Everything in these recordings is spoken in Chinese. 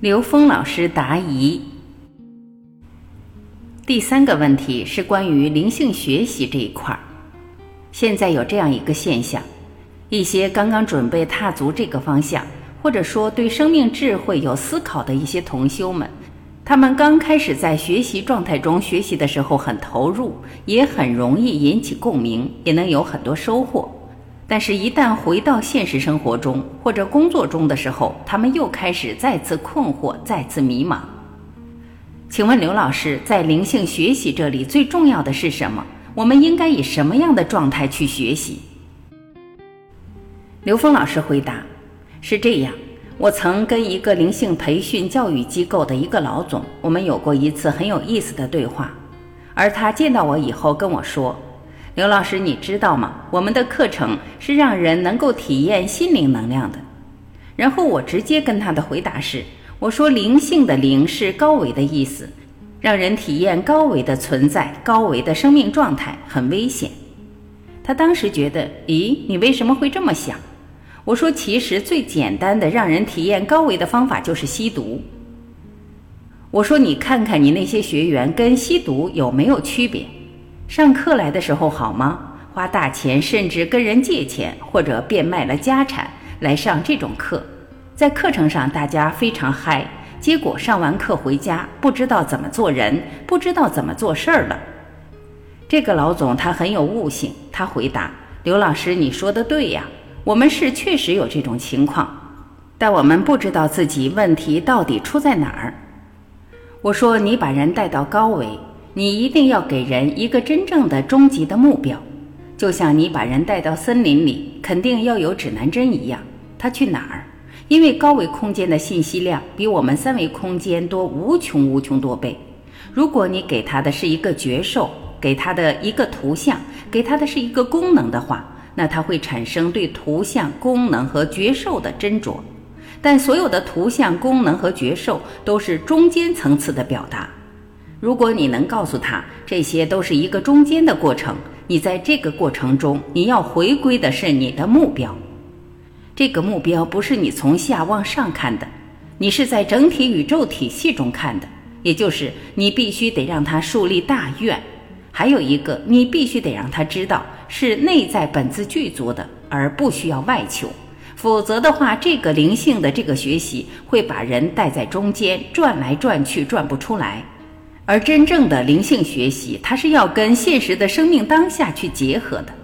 刘峰老师答疑。第三个问题是关于灵性学习这一块儿。现在有这样一个现象，一些刚刚准备踏足这个方向，或者说对生命智慧有思考的一些同修们，他们刚开始在学习状态中学习的时候很投入，也很容易引起共鸣，也能有很多收获。但是，一旦回到现实生活中或者工作中的时候，他们又开始再次困惑，再次迷茫。请问刘老师，在灵性学习这里最重要的是什么？我们应该以什么样的状态去学习？刘峰老师回答：是这样，我曾跟一个灵性培训教育机构的一个老总，我们有过一次很有意思的对话，而他见到我以后跟我说。刘老师，你知道吗？我们的课程是让人能够体验心灵能量的。然后我直接跟他的回答是：我说灵性的灵是高维的意思，让人体验高维的存在、高维的生命状态很危险。他当时觉得，咦，你为什么会这么想？我说，其实最简单的让人体验高维的方法就是吸毒。我说，你看看你那些学员跟吸毒有没有区别？上课来的时候好吗？花大钱，甚至跟人借钱，或者变卖了家产来上这种课，在课程上大家非常嗨，结果上完课回家不知道怎么做人，不知道怎么做事儿了。这个老总他很有悟性，他回答刘老师：“你说的对呀，我们是确实有这种情况，但我们不知道自己问题到底出在哪儿。”我说：“你把人带到高维。”你一定要给人一个真正的终极的目标，就像你把人带到森林里，肯定要有指南针一样。他去哪儿？因为高维空间的信息量比我们三维空间多无穷无穷多倍。如果你给他的是一个觉受，给他的一个图像，给他的是一个功能的话，那他会产生对图像、功能和觉受的斟酌。但所有的图像、功能和觉受都是中间层次的表达。如果你能告诉他这些都是一个中间的过程，你在这个过程中你要回归的是你的目标。这个目标不是你从下往上看的，你是在整体宇宙体系中看的，也就是你必须得让他树立大愿。还有一个，你必须得让他知道是内在本自具足的，而不需要外求。否则的话，这个灵性的这个学习会把人带在中间转来转去，转不出来。而真正的灵性学习，它是要跟现实的生命当下去结合的。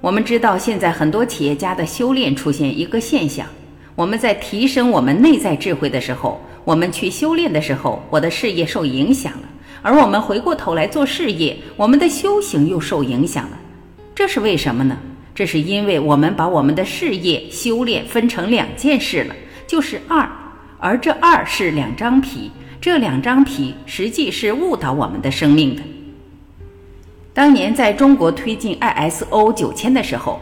我们知道，现在很多企业家的修炼出现一个现象：我们在提升我们内在智慧的时候，我们去修炼的时候，我的事业受影响了；而我们回过头来做事业，我们的修行又受影响了。这是为什么呢？这是因为我们把我们的事业修炼分成两件事了，就是二，而这二是两张皮。这两张皮实际是误导我们的生命的。当年在中国推进 ISO 九千的时候，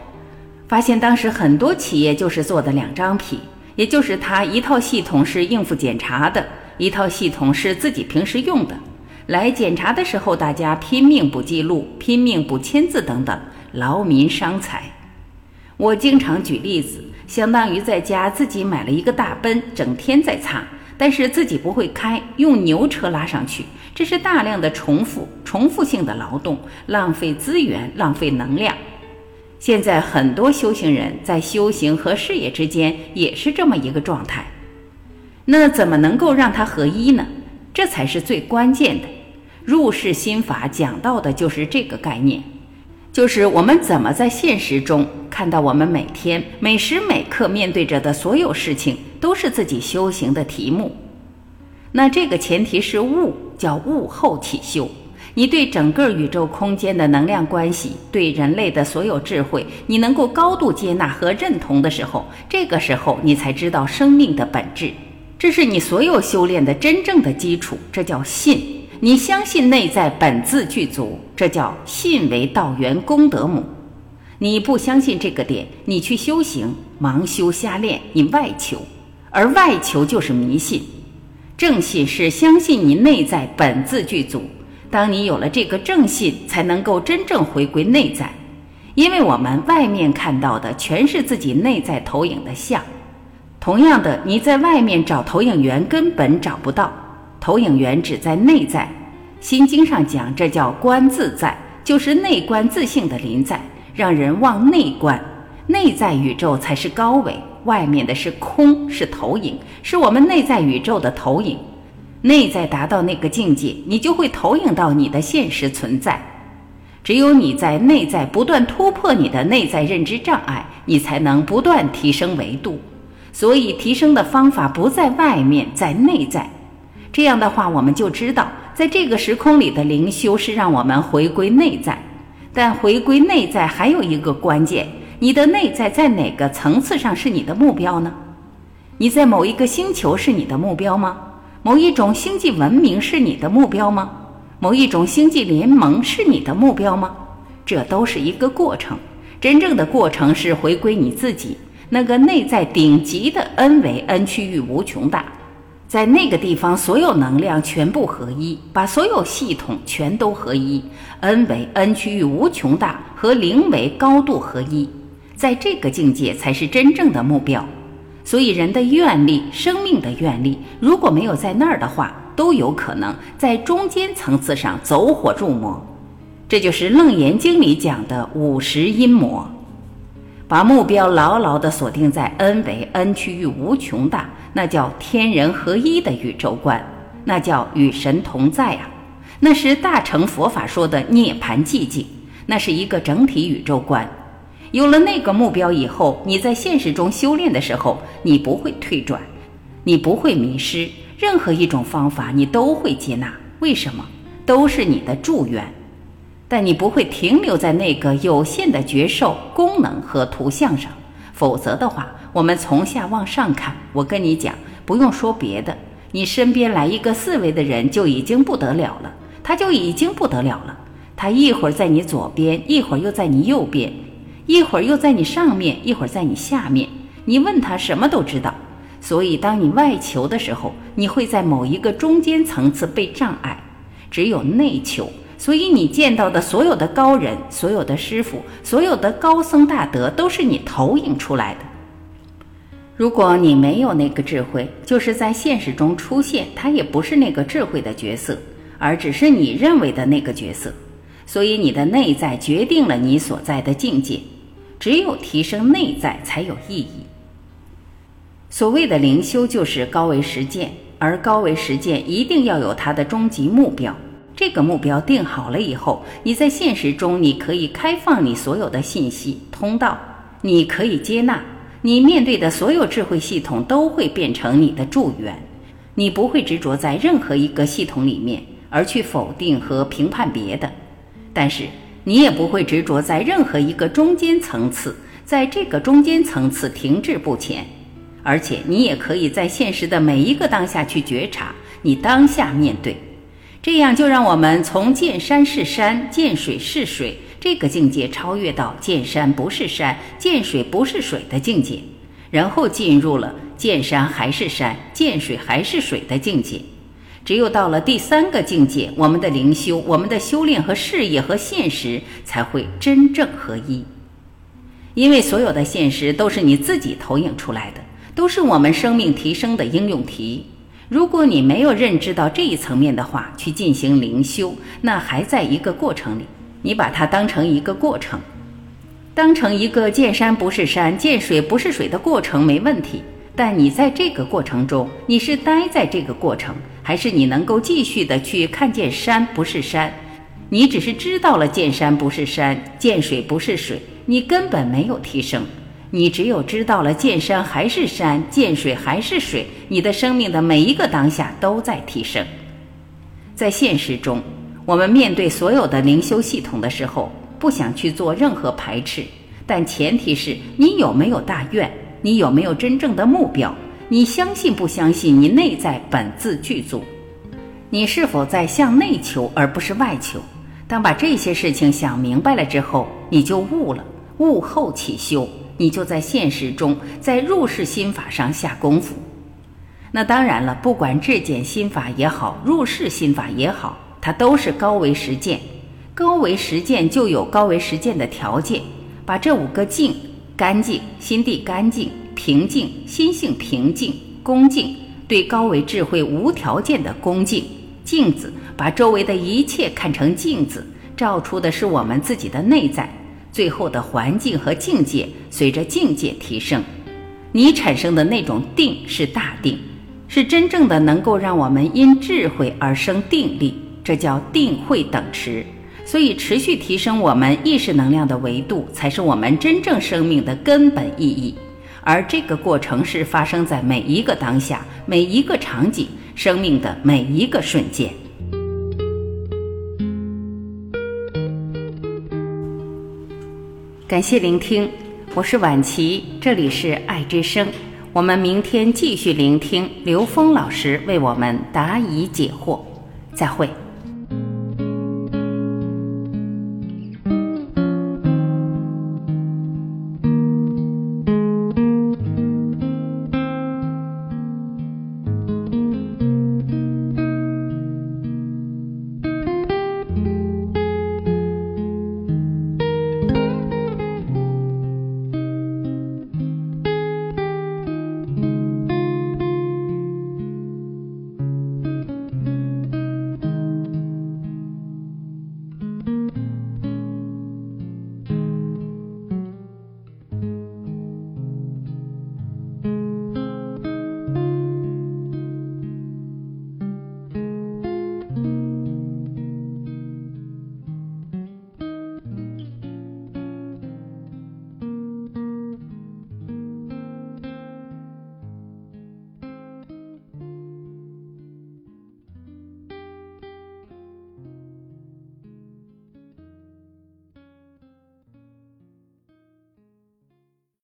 发现当时很多企业就是做的两张皮，也就是它一套系统是应付检查的，一套系统是自己平时用的。来检查的时候，大家拼命补记录，拼命补签字等等，劳民伤财。我经常举例子，相当于在家自己买了一个大奔，整天在擦。但是自己不会开，用牛车拉上去，这是大量的重复、重复性的劳动，浪费资源，浪费能量。现在很多修行人在修行和事业之间也是这么一个状态，那怎么能够让它合一呢？这才是最关键的。入世心法讲到的就是这个概念，就是我们怎么在现实中看到我们每天每时每刻面对着的所有事情。都是自己修行的题目，那这个前提是悟，叫悟后起修。你对整个宇宙空间的能量关系，对人类的所有智慧，你能够高度接纳和认同的时候，这个时候你才知道生命的本质。这是你所有修炼的真正的基础，这叫信。你相信内在本自具足，这叫信为道源功德母。你不相信这个点，你去修行，盲修瞎练，你外求。而外求就是迷信，正信是相信你内在本自具足。当你有了这个正信，才能够真正回归内在。因为我们外面看到的全是自己内在投影的像，同样的，你在外面找投影源根本找不到，投影源只在内在。心经上讲，这叫观自在，就是内观自性的临在，让人往内观。内在宇宙才是高维，外面的是空，是投影，是我们内在宇宙的投影。内在达到那个境界，你就会投影到你的现实存在。只有你在内在不断突破你的内在认知障碍，你才能不断提升维度。所以，提升的方法不在外面，在内在。这样的话，我们就知道，在这个时空里的灵修是让我们回归内在。但回归内在还有一个关键。你的内在在哪个层次上是你的目标呢？你在某一个星球是你的目标吗？某一种星际文明是你的目标吗？某一种星际联盟是你的目标吗？这都是一个过程。真正的过程是回归你自己那个内在顶级的 N 为 N 区域无穷大，在那个地方所有能量全部合一，把所有系统全都合一。N 为 N 区域无穷大和零为高度合一。在这个境界才是真正的目标，所以人的愿力、生命的愿力，如果没有在那儿的话，都有可能在中间层次上走火入魔。这就是《楞严经》里讲的五十阴魔，把目标牢牢地锁定在 N 为 N 区域无穷大，那叫天人合一的宇宙观，那叫与神同在啊，那是大乘佛法说的涅槃寂静，那是一个整体宇宙观。有了那个目标以后，你在现实中修炼的时候，你不会退转，你不会迷失。任何一种方法，你都会接纳。为什么？都是你的祝愿。但你不会停留在那个有限的觉受、功能和图像上。否则的话，我们从下往上看，我跟你讲，不用说别的，你身边来一个四维的人就已经不得了了，他就已经不得了了。他一会儿在你左边，一会儿又在你右边。一会儿又在你上面，一会儿在你下面，你问他什么都知道。所以，当你外求的时候，你会在某一个中间层次被障碍。只有内求，所以你见到的所有的高人、所有的师傅、所有的高僧大德，都是你投影出来的。如果你没有那个智慧，就是在现实中出现，他也不是那个智慧的角色，而只是你认为的那个角色。所以，你的内在决定了你所在的境界。只有提升内在才有意义。所谓的灵修就是高维实践，而高维实践一定要有它的终极目标。这个目标定好了以后，你在现实中你可以开放你所有的信息通道，你可以接纳，你面对的所有智慧系统都会变成你的助缘。你不会执着在任何一个系统里面而去否定和评判别的，但是。你也不会执着在任何一个中间层次，在这个中间层次停滞不前，而且你也可以在现实的每一个当下去觉察，你当下面对，这样就让我们从见山是山，见水是水这个境界超越到见山不是山，见水不是水的境界，然后进入了见山还是山，见水还是水的境界。只有到了第三个境界，我们的灵修、我们的修炼和事业和现实才会真正合一。因为所有的现实都是你自己投影出来的，都是我们生命提升的应用题。如果你没有认知到这一层面的话，去进行灵修，那还在一个过程里。你把它当成一个过程，当成一个见山不是山、见水不是水的过程没问题。但你在这个过程中，你是待在这个过程。还是你能够继续的去看见山不是山，你只是知道了见山不是山，见水不是水，你根本没有提升。你只有知道了见山还是山，见水还是水，你的生命的每一个当下都在提升。在现实中，我们面对所有的灵修系统的时候，不想去做任何排斥，但前提是你有没有大愿，你有没有真正的目标。你相信不相信？你内在本自具足，你是否在向内求而不是外求？当把这些事情想明白了之后，你就悟了。悟后起修，你就在现实中，在入世心法上下功夫。那当然了，不管质检心法也好，入世心法也好，它都是高维实践。高维实践就有高维实践的条件，把这五个净：干净、心地干净。平静，心性平静，恭敬，对高维智慧无条件的恭敬。镜子把周围的一切看成镜子，照出的是我们自己的内在。最后的环境和境界随着境界提升，你产生的那种定是大定，是真正的能够让我们因智慧而生定力，这叫定慧等持。所以，持续提升我们意识能量的维度，才是我们真正生命的根本意义。而这个过程是发生在每一个当下、每一个场景、生命的每一个瞬间。感谢聆听，我是婉琪，这里是爱之声。我们明天继续聆听刘峰老师为我们答疑解惑，再会。